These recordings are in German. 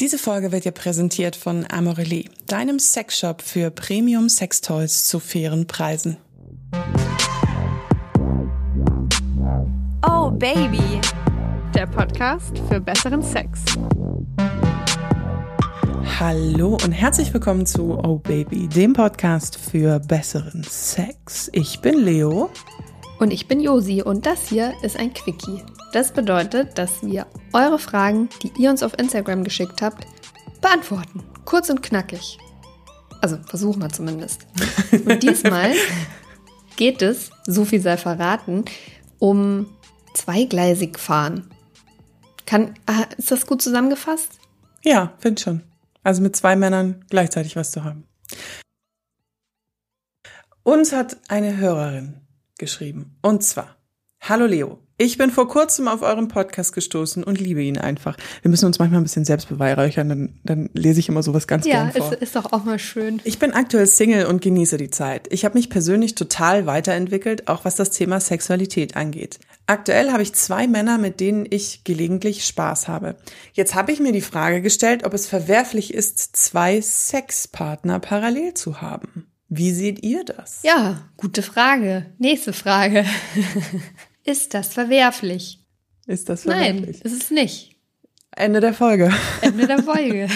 Diese Folge wird dir präsentiert von Amorelie, deinem Sexshop für Premium Sextoys zu fairen Preisen. Oh Baby, der Podcast für besseren Sex. Hallo und herzlich willkommen zu Oh Baby, dem Podcast für besseren Sex. Ich bin Leo. Und ich bin Josi und das hier ist ein Quickie. Das bedeutet, dass wir eure Fragen, die ihr uns auf Instagram geschickt habt, beantworten. Kurz und knackig. Also versuchen wir zumindest. Und diesmal geht es, so viel sei verraten, um zweigleisig fahren. Kann, ah, ist das gut zusammengefasst? Ja, finde schon. Also mit zwei Männern gleichzeitig was zu haben. Uns hat eine Hörerin geschrieben. Und zwar, hallo Leo, ich bin vor kurzem auf euren Podcast gestoßen und liebe ihn einfach. Wir müssen uns manchmal ein bisschen selbst beweihräuchern, dann, dann lese ich immer sowas ganz ja, gern vor. Ja, ist, ist doch auch mal schön. Ich bin aktuell Single und genieße die Zeit. Ich habe mich persönlich total weiterentwickelt, auch was das Thema Sexualität angeht. Aktuell habe ich zwei Männer, mit denen ich gelegentlich Spaß habe. Jetzt habe ich mir die Frage gestellt, ob es verwerflich ist, zwei Sexpartner parallel zu haben. Wie seht ihr das? Ja, gute Frage. Nächste Frage. ist das verwerflich? Ist das verwerflich? Nein, ist es nicht. Ende der Folge. Ende der Folge.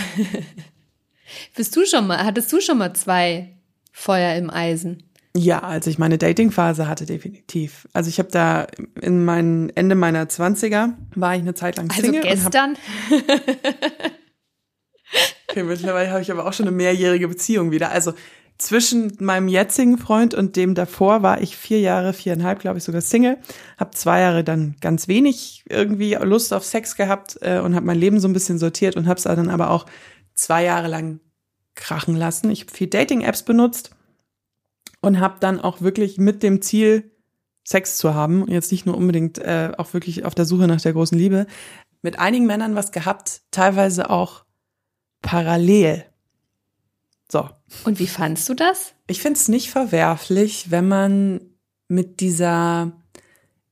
Bist du schon mal, hattest du schon mal zwei Feuer im Eisen? Ja, als ich meine Datingphase hatte, definitiv. Also ich habe da in meinem Ende meiner Zwanziger war ich eine Zeit lang also Single. Also gestern? okay, mittlerweile habe ich aber auch schon eine mehrjährige Beziehung wieder. Also zwischen meinem jetzigen Freund und dem davor war ich vier Jahre, viereinhalb, glaube ich, sogar Single. Hab zwei Jahre dann ganz wenig irgendwie Lust auf Sex gehabt äh, und habe mein Leben so ein bisschen sortiert und habe es dann aber auch zwei Jahre lang krachen lassen. Ich habe viel Dating-Apps benutzt und habe dann auch wirklich mit dem Ziel, Sex zu haben, jetzt nicht nur unbedingt äh, auch wirklich auf der Suche nach der großen Liebe, mit einigen Männern was gehabt, teilweise auch parallel. So. Und wie fandst du das? Ich finde es nicht verwerflich, wenn man mit dieser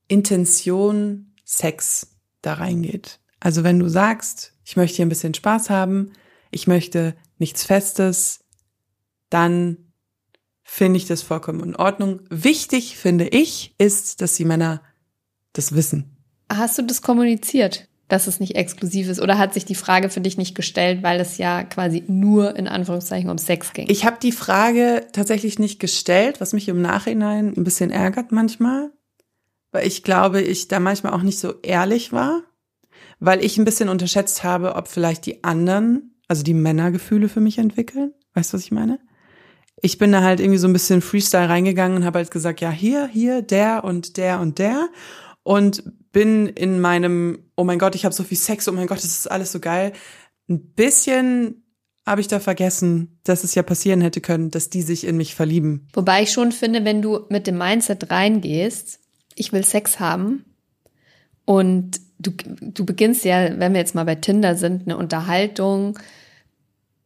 Intention Sex da reingeht. Also wenn du sagst, ich möchte hier ein bisschen Spaß haben, ich möchte nichts Festes, dann finde ich das vollkommen in Ordnung. Wichtig, finde ich, ist, dass die Männer das wissen. Hast du das kommuniziert? Dass es nicht exklusiv ist? Oder hat sich die Frage für dich nicht gestellt, weil es ja quasi nur in Anführungszeichen um Sex ging? Ich habe die Frage tatsächlich nicht gestellt, was mich im Nachhinein ein bisschen ärgert manchmal, weil ich glaube, ich da manchmal auch nicht so ehrlich war, weil ich ein bisschen unterschätzt habe, ob vielleicht die anderen, also die Männergefühle für mich entwickeln. Weißt du, was ich meine? Ich bin da halt irgendwie so ein bisschen Freestyle reingegangen und habe halt gesagt, ja, hier, hier, der und der und der und bin in meinem, oh mein Gott, ich habe so viel Sex, oh mein Gott, das ist alles so geil. Ein bisschen habe ich da vergessen, dass es ja passieren hätte können, dass die sich in mich verlieben. Wobei ich schon finde, wenn du mit dem Mindset reingehst, ich will Sex haben und du, du beginnst ja, wenn wir jetzt mal bei Tinder sind, eine Unterhaltung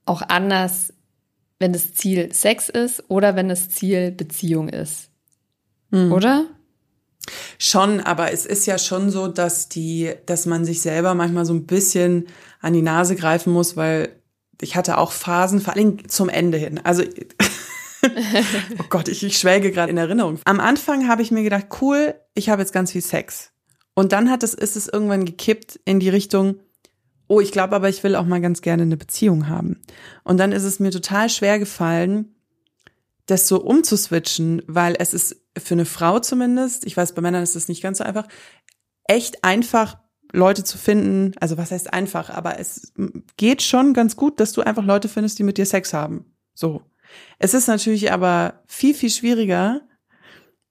auch anders, wenn das Ziel Sex ist oder wenn das Ziel Beziehung ist. Mhm. Oder? Schon, aber es ist ja schon so, dass die, dass man sich selber manchmal so ein bisschen an die Nase greifen muss, weil ich hatte auch Phasen, vor allem zum Ende hin. Also, oh Gott, ich, ich schwelge gerade in Erinnerung. Am Anfang habe ich mir gedacht, cool, ich habe jetzt ganz viel Sex. Und dann hat es, ist es irgendwann gekippt in die Richtung, oh, ich glaube aber, ich will auch mal ganz gerne eine Beziehung haben. Und dann ist es mir total schwer gefallen, das so umzuswitchen, weil es ist für eine Frau zumindest, ich weiß, bei Männern ist das nicht ganz so einfach, echt einfach Leute zu finden, also was heißt einfach, aber es geht schon ganz gut, dass du einfach Leute findest, die mit dir Sex haben. So. Es ist natürlich aber viel, viel schwieriger,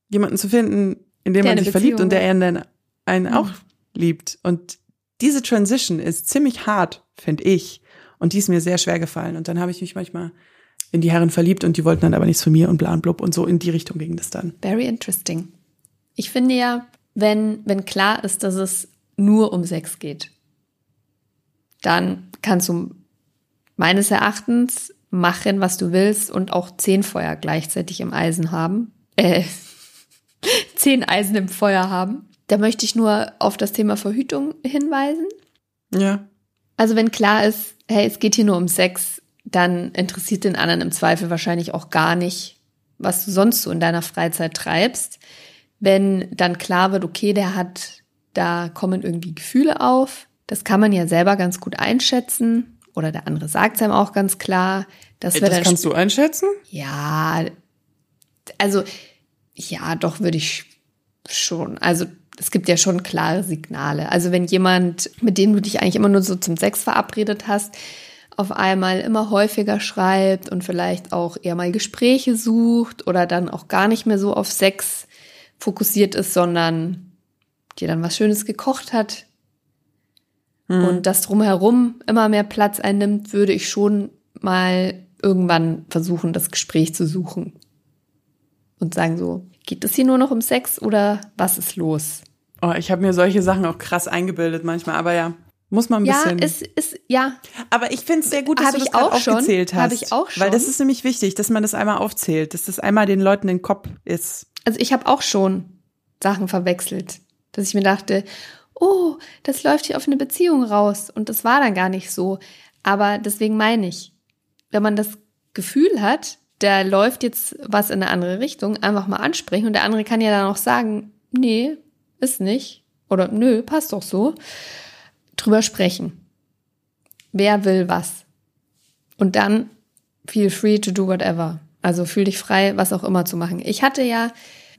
jemanden zu finden, in dem man sich verliebt und der einen, einen mhm. auch liebt. Und diese Transition ist ziemlich hart, finde ich. Und die ist mir sehr schwer gefallen. Und dann habe ich mich manchmal in die Herren verliebt und die wollten dann aber nichts von mir und bla und blub und so in die Richtung ging das dann. Very interesting. Ich finde ja, wenn, wenn klar ist, dass es nur um Sex geht, dann kannst du meines Erachtens machen, was du willst und auch zehn Feuer gleichzeitig im Eisen haben. Äh, zehn Eisen im Feuer haben. Da möchte ich nur auf das Thema Verhütung hinweisen. Ja. Also wenn klar ist, hey, es geht hier nur um Sex, dann interessiert den anderen im Zweifel wahrscheinlich auch gar nicht, was du sonst so in deiner Freizeit treibst. Wenn dann klar wird, okay, der hat, da kommen irgendwie Gefühle auf, das kann man ja selber ganz gut einschätzen oder der andere sagt es einem auch ganz klar. Dass wir das dann kannst du einschätzen? Ja, also ja, doch würde ich schon. Also es gibt ja schon klare Signale. Also wenn jemand, mit dem du dich eigentlich immer nur so zum Sex verabredet hast, auf einmal immer häufiger schreibt und vielleicht auch eher mal Gespräche sucht oder dann auch gar nicht mehr so auf Sex fokussiert ist, sondern dir dann was Schönes gekocht hat mhm. und das drumherum immer mehr Platz einnimmt, würde ich schon mal irgendwann versuchen, das Gespräch zu suchen und sagen so, geht es hier nur noch um Sex oder was ist los? Oh, ich habe mir solche Sachen auch krass eingebildet manchmal, aber ja, muss man ein ja, bisschen. Ja, ist, ist, ja. Aber ich finde es sehr gut, dass hab du das auch aufgezählt schon, hast. Habe ich auch schon. Weil das ist nämlich wichtig, dass man das einmal aufzählt, dass das einmal den Leuten in den Kopf ist. Also ich habe auch schon Sachen verwechselt, dass ich mir dachte, oh, das läuft hier auf eine Beziehung raus und das war dann gar nicht so. Aber deswegen meine ich, wenn man das Gefühl hat, da läuft jetzt was in eine andere Richtung, einfach mal ansprechen und der andere kann ja dann auch sagen, nee, ist nicht oder nö, passt doch so. Drüber sprechen. Wer will was? Und dann feel free to do whatever. Also fühl dich frei, was auch immer zu machen. Ich hatte ja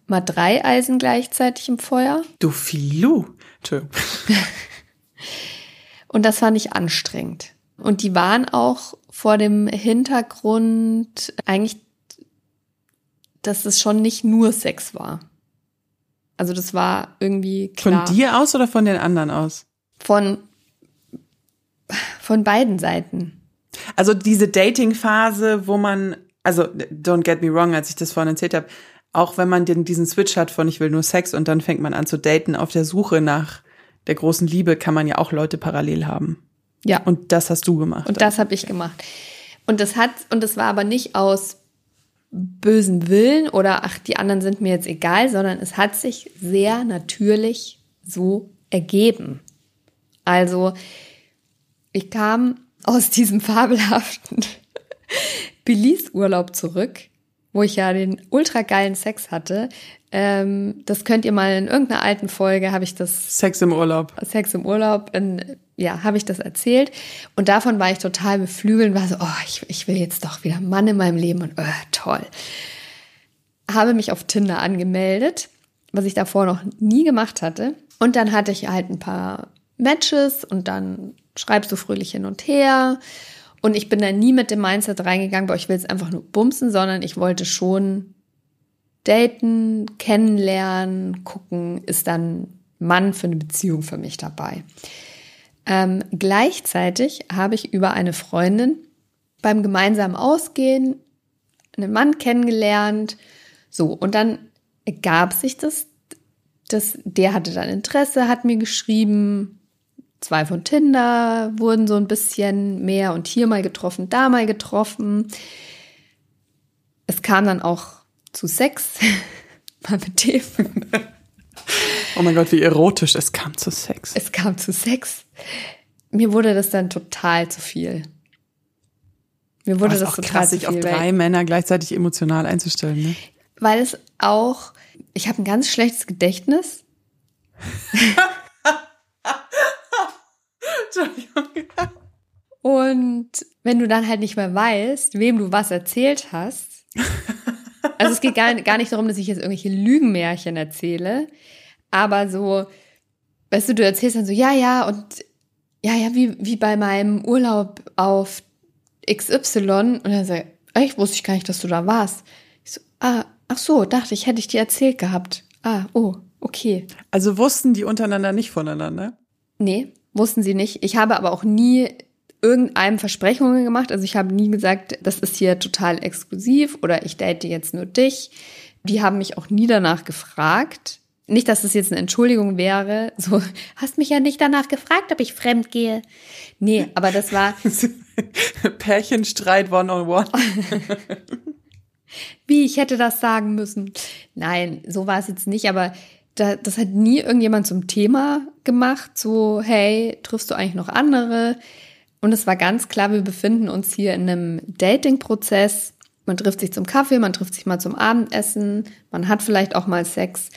mal drei Eisen gleichzeitig im Feuer. Du Filu. Und das fand ich anstrengend. Und die waren auch vor dem Hintergrund eigentlich, dass es schon nicht nur Sex war. Also das war irgendwie klar. Von dir aus oder von den anderen aus? Von, von beiden Seiten. Also diese Dating-Phase, wo man, also don't get me wrong, als ich das vorhin erzählt habe, auch wenn man den, diesen Switch hat von ich will nur Sex und dann fängt man an zu daten auf der Suche nach der großen Liebe, kann man ja auch Leute parallel haben. Ja. Und das hast du gemacht. Und das habe ich gemacht. Und das hat, und das war aber nicht aus bösen Willen oder ach, die anderen sind mir jetzt egal, sondern es hat sich sehr natürlich so ergeben. Also, ich kam aus diesem fabelhaften Belize-Urlaub zurück wo ich ja den ultra geilen Sex hatte. Ähm, das könnt ihr mal in irgendeiner alten Folge, habe ich das. Sex im Urlaub. Sex im Urlaub, in, ja, habe ich das erzählt. Und davon war ich total beflügelt und war so, oh, ich, ich will jetzt doch wieder Mann in meinem Leben und oh, toll. Habe mich auf Tinder angemeldet, was ich davor noch nie gemacht hatte. Und dann hatte ich halt ein paar Matches und dann schreibst du fröhlich hin und her. Und ich bin da nie mit dem Mindset reingegangen, weil ich will es einfach nur bumsen, sondern ich wollte schon daten, kennenlernen, gucken, ist dann Mann für eine Beziehung für mich dabei. Ähm, gleichzeitig habe ich über eine Freundin beim gemeinsamen Ausgehen einen Mann kennengelernt. So, und dann ergab sich das, dass der hatte dann Interesse, hat mir geschrieben, zwei von Tinder wurden so ein bisschen mehr und hier mal getroffen, da mal getroffen. Es kam dann auch zu Sex, mal mit dem. Oh mein Gott, wie erotisch, es kam zu Sex. Es kam zu Sex. Mir wurde das dann total zu viel. Mir wurde das, das total krass, zu viel. sich auf drei Männer gleichzeitig emotional einzustellen, ne? Weil es auch, ich habe ein ganz schlechtes Gedächtnis. Entschuldigung. Und wenn du dann halt nicht mehr weißt, wem du was erzählt hast, also es geht gar, gar nicht darum, dass ich jetzt irgendwelche Lügenmärchen erzähle, aber so, weißt du, du erzählst dann so, ja, ja, und ja, ja, wie, wie bei meinem Urlaub auf XY. Und dann sag ich, ich wusste ich gar nicht, dass du da warst. Ich so, ah, ach so, dachte ich, hätte ich dir erzählt gehabt. Ah, oh, okay. Also wussten die untereinander nicht voneinander? Nee wussten sie nicht. Ich habe aber auch nie irgendeinem Versprechungen gemacht. Also ich habe nie gesagt, das ist hier total exklusiv oder ich date jetzt nur dich. Die haben mich auch nie danach gefragt. Nicht, dass es jetzt eine Entschuldigung wäre. So, hast mich ja nicht danach gefragt, ob ich fremd gehe. Nee, aber das war. Pärchenstreit one on one. Wie, ich hätte das sagen müssen. Nein, so war es jetzt nicht, aber da, das hat nie irgendjemand zum Thema gemacht, so, hey, triffst du eigentlich noch andere? Und es war ganz klar, wir befinden uns hier in einem Dating-Prozess. Man trifft sich zum Kaffee, man trifft sich mal zum Abendessen, man hat vielleicht auch mal Sex.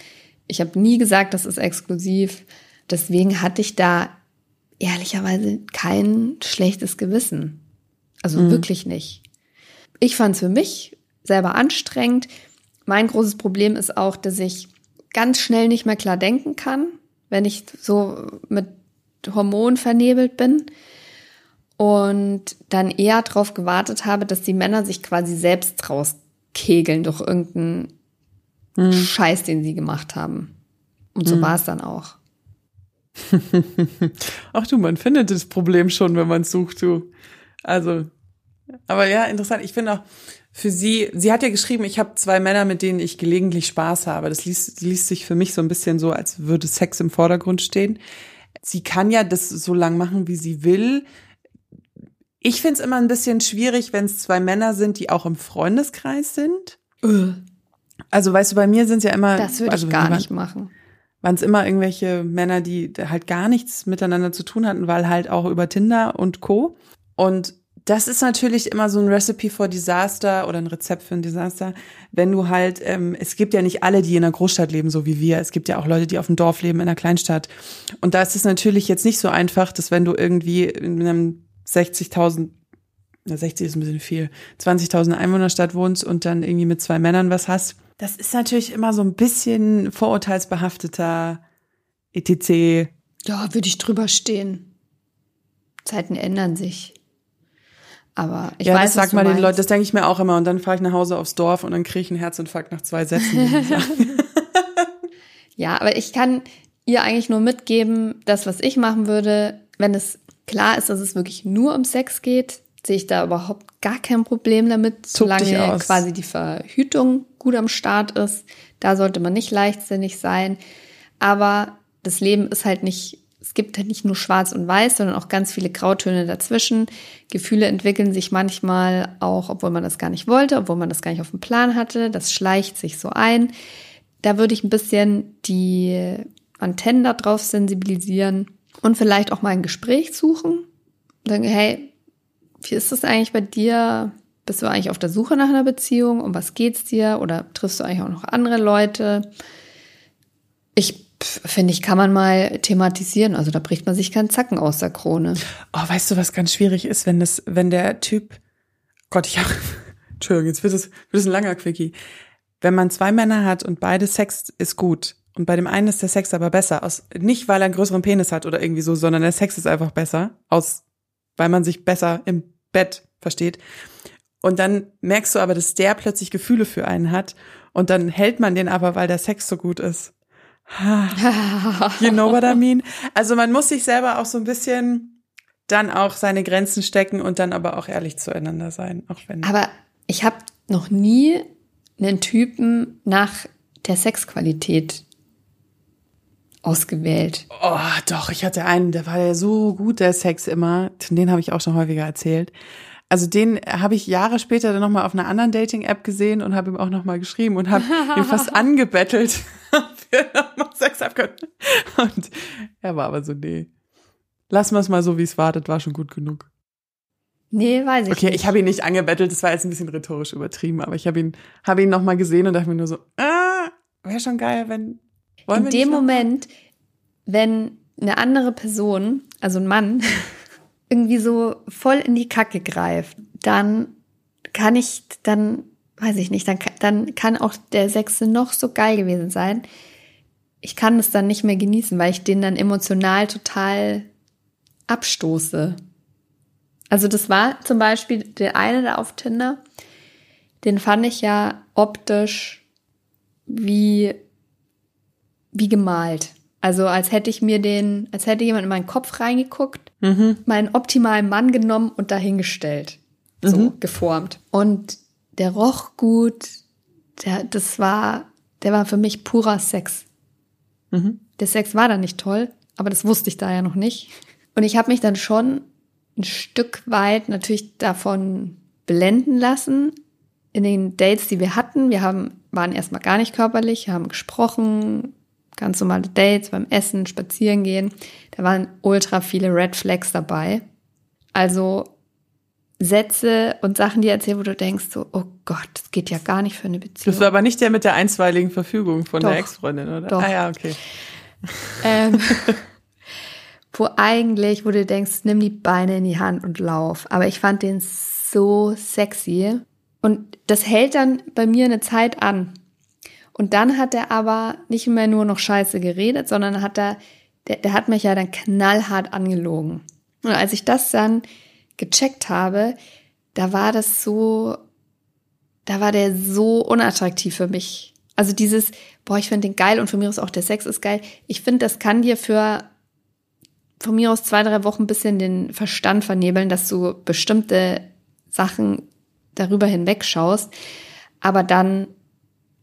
Ich habe nie gesagt, das ist exklusiv. Deswegen hatte ich da ehrlicherweise kein schlechtes Gewissen. Also mhm. wirklich nicht. Ich fand es für mich selber anstrengend. Mein großes Problem ist auch, dass ich ganz schnell nicht mehr klar denken kann, wenn ich so mit Hormonen vernebelt bin und dann eher darauf gewartet habe, dass die Männer sich quasi selbst rauskegeln durch irgendeinen mhm. Scheiß, den sie gemacht haben. Und so mhm. war es dann auch. Ach du, man findet das Problem schon, wenn man sucht, du. Also, aber ja, interessant. Ich finde auch für sie, sie hat ja geschrieben, ich habe zwei Männer, mit denen ich gelegentlich Spaß habe. Das liest, liest sich für mich so ein bisschen so, als würde Sex im Vordergrund stehen. Sie kann ja das so lang machen, wie sie will. Ich finde es immer ein bisschen schwierig, wenn es zwei Männer sind, die auch im Freundeskreis sind. Also weißt du, bei mir sind es ja immer. Das würde also, ich gar nicht machen waren es immer irgendwelche Männer, die halt gar nichts miteinander zu tun hatten, weil halt auch über Tinder und Co. Und das ist natürlich immer so ein Recipe for Disaster oder ein Rezept für ein Desaster, wenn du halt, ähm, es gibt ja nicht alle, die in einer Großstadt leben, so wie wir. Es gibt ja auch Leute, die auf dem Dorf leben, in einer Kleinstadt. Und da ist es natürlich jetzt nicht so einfach, dass wenn du irgendwie in einem 60.000 60 ist ein bisschen viel, 20.000 Einwohnerstadt wohnst und dann irgendwie mit zwei Männern was hast, das ist natürlich immer so ein bisschen vorurteilsbehafteter etc. Ja, würde ich drüber stehen. Zeiten ändern sich. Aber ich ja, weiß, das sag mal den Leuten, das denke ich mir auch immer. Und dann fahre ich nach Hause aufs Dorf und dann kriege ich einen Herzinfarkt nach zwei Sätzen. ja, aber ich kann ihr eigentlich nur mitgeben, das, was ich machen würde, wenn es klar ist, dass es wirklich nur um Sex geht, sehe ich da überhaupt gar kein Problem damit, solange quasi die Verhütung gut am Start ist. Da sollte man nicht leichtsinnig sein. Aber das Leben ist halt nicht, es gibt halt nicht nur schwarz und weiß, sondern auch ganz viele Grautöne dazwischen. Gefühle entwickeln sich manchmal auch, obwohl man das gar nicht wollte, obwohl man das gar nicht auf dem Plan hatte. Das schleicht sich so ein. Da würde ich ein bisschen die Antennen darauf sensibilisieren und vielleicht auch mal ein Gespräch suchen. Sagen, hey, wie ist das eigentlich bei dir? Bist du eigentlich auf der Suche nach einer Beziehung? Um was geht's dir? Oder triffst du eigentlich auch noch andere Leute? Ich finde ich, kann man mal thematisieren. Also da bricht man sich keinen Zacken aus der Krone. Oh, weißt du, was ganz schwierig ist, wenn das, wenn der Typ, Gott, ich habe, Entschuldigung, jetzt wird es, wird es ein langer Quickie. Wenn man zwei Männer hat und beide Sex ist gut und bei dem einen ist der Sex aber besser, aus, nicht weil er einen größeren Penis hat oder irgendwie so, sondern der Sex ist einfach besser, aus weil man sich besser im Bett versteht. Und dann merkst du aber, dass der plötzlich Gefühle für einen hat und dann hält man den aber, weil der Sex so gut ist. You know what I mean? Also man muss sich selber auch so ein bisschen dann auch seine Grenzen stecken und dann aber auch ehrlich zueinander sein, auch wenn. Aber ich habe noch nie einen Typen nach der Sexqualität ausgewählt. Oh, doch, ich hatte einen, der war ja so gut, der Sex immer. Den habe ich auch schon häufiger erzählt. Also den habe ich Jahre später dann nochmal auf einer anderen Dating-App gesehen und habe ihm auch nochmal geschrieben und habe ihn fast angebettelt, ob wir nochmal Sex haben können. Und er war aber so, nee. Lassen wir es mal so, wie es war, das war schon gut genug. Nee, weiß ich okay, nicht. Okay, ich habe ihn nicht angebettelt, das war jetzt ein bisschen rhetorisch übertrieben, aber ich habe ihn, habe ihn nochmal gesehen und dachte mir nur so, ah, wäre schon geil, wenn wollen in dem Moment, wenn eine andere Person, also ein Mann, irgendwie so voll in die Kacke greift, dann kann ich, dann weiß ich nicht, dann, dann kann auch der Sechste noch so geil gewesen sein. Ich kann es dann nicht mehr genießen, weil ich den dann emotional total abstoße. Also das war zum Beispiel der eine da auf Tinder, den fand ich ja optisch wie wie gemalt. Also als hätte ich mir den, als hätte jemand in meinen Kopf reingeguckt, mhm. meinen optimalen Mann genommen und dahingestellt. So mhm. geformt. Und der roch gut, der, das war, der war für mich purer Sex. Mhm. Der Sex war dann nicht toll, aber das wusste ich da ja noch nicht. Und ich habe mich dann schon ein Stück weit natürlich davon blenden lassen in den Dates, die wir hatten. Wir haben, waren erstmal gar nicht körperlich, haben gesprochen, ganz normale Dates, beim Essen, Spazieren gehen. Da waren ultra viele Red Flags dabei. Also Sätze und Sachen, die er erzählt, wo du denkst so, oh Gott, das geht ja gar nicht für eine Beziehung. Das war aber nicht der mit der einstweiligen Verfügung von Doch. der Ex-Freundin, oder? Doch. Ah ja, okay. ähm, wo eigentlich, wo du denkst, nimm die Beine in die Hand und lauf. Aber ich fand den so sexy. Und das hält dann bei mir eine Zeit an. Und dann hat er aber nicht mehr nur noch scheiße geredet, sondern hat er, der, der hat mich ja dann knallhart angelogen. Und als ich das dann gecheckt habe, da war das so, da war der so unattraktiv für mich. Also dieses, boah, ich finde den geil und von mir aus auch der Sex ist geil. Ich finde, das kann dir für von mir aus zwei, drei Wochen ein bisschen den Verstand vernebeln, dass du bestimmte Sachen darüber hinwegschaust. Aber dann,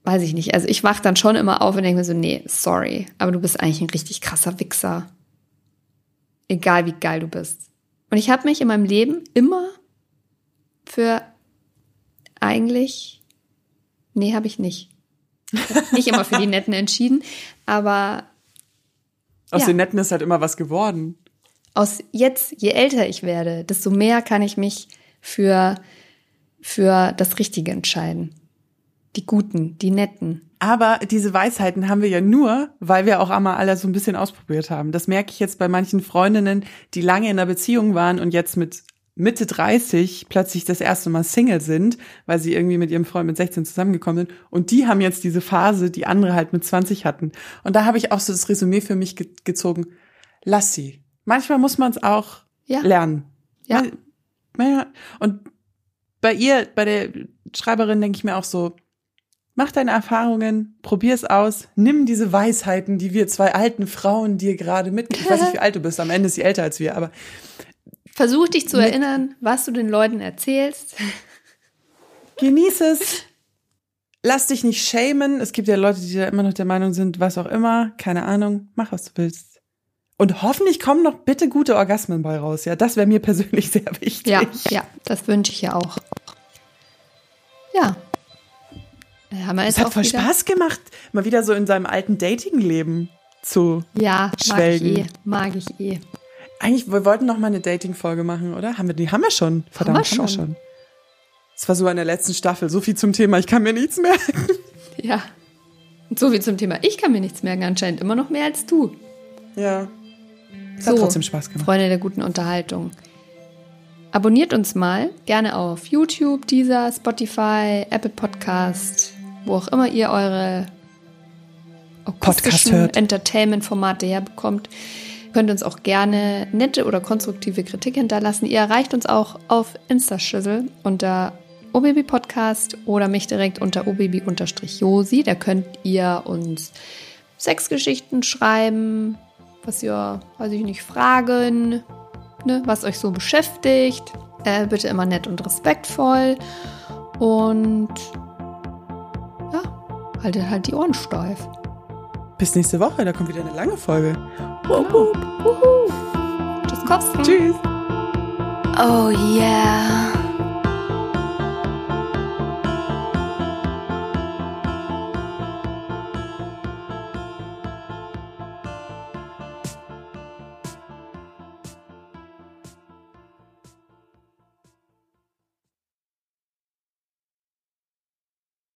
weiß ich nicht, also ich wach dann schon immer auf und denke mir so, nee, sorry, aber du bist eigentlich ein richtig krasser Wichser. Egal wie geil du bist. Und ich habe mich in meinem Leben immer für eigentlich, nee, habe ich nicht. Ich hab nicht immer für die Netten entschieden, aber Aus Ja. den Netten ist halt immer was geworden. aus jetzt, je älter ich werde, desto mehr kann ich mich für, für das Richtige entscheiden. Die Guten, die Netten. Aber diese Weisheiten haben wir ja nur, weil wir auch einmal alle so ein bisschen ausprobiert haben. Das merke ich jetzt bei manchen Freundinnen, die lange in einer Beziehung waren und jetzt mit Mitte 30 plötzlich das erste Mal Single sind, weil sie irgendwie mit ihrem Freund mit 16 zusammengekommen sind. Und die haben jetzt diese Phase, die andere halt mit 20 hatten. Und da habe ich auch so das Resümee für mich ge gezogen. Lass sie. Manchmal muss man es auch Ja. lernen. Ja. Und bei ihr, bei der Schreiberin denke ich mir auch so, mach deine Erfahrungen, probier es aus, nimm diese Weisheiten, die wir zwei alten Frauen dir gerade mit, ich weiß nicht, wie alt du bist, am Ende ist sie älter als wir, aber Versuch dich zu erinnern, was du den Leuten erzählst. genieß es. Lass dich nicht schämen. Es gibt ja Leute, die da immer noch der Meinung sind, was auch immer, keine Ahnung, mach was du willst. Und hoffentlich kommen noch bitte gute Orgasmen bei raus. Ja, das wäre mir persönlich sehr wichtig. Ja, ja, das wünsche ich ja auch. Ja. Haben wir Es hat voll wieder, Spaß gemacht, mal wieder so in seinem alten Dating-Leben zu. Ja, mag ich Schwelgen. eh, mag ich eh. Eigentlich, wir wollten noch mal eine Dating-Folge machen, oder? Haben wir die? Haben wir schon. Verdammt, wir haben wir schon. schon. Das war so in der letzten Staffel. So viel zum Thema. Ich kann mir nichts merken. Ja. Und so viel zum Thema. Ich kann mir nichts merken, anscheinend immer noch mehr als du. Ja. Es hat trotzdem Spaß gemacht. Freunde der guten Unterhaltung. Abonniert uns mal gerne auf YouTube, Deezer, Spotify, Apple Podcast, wo auch immer ihr eure Podcast hört. Entertainment-Formate herbekommt. Ihr könnt uns auch gerne nette oder konstruktive Kritik hinterlassen. Ihr erreicht uns auch auf Instaschüssel unter OBB Podcast oder mich direkt unter OBB-Josi. Da könnt ihr uns Sexgeschichten schreiben, was ihr, weiß ich nicht, fragen, ne, was euch so beschäftigt. Äh, bitte immer nett und respektvoll. Und haltet halt die Ohren steif. Bis nächste Woche. Da kommt wieder eine lange Folge. Wuhu. Tschüss. Tschüss. Oh yeah.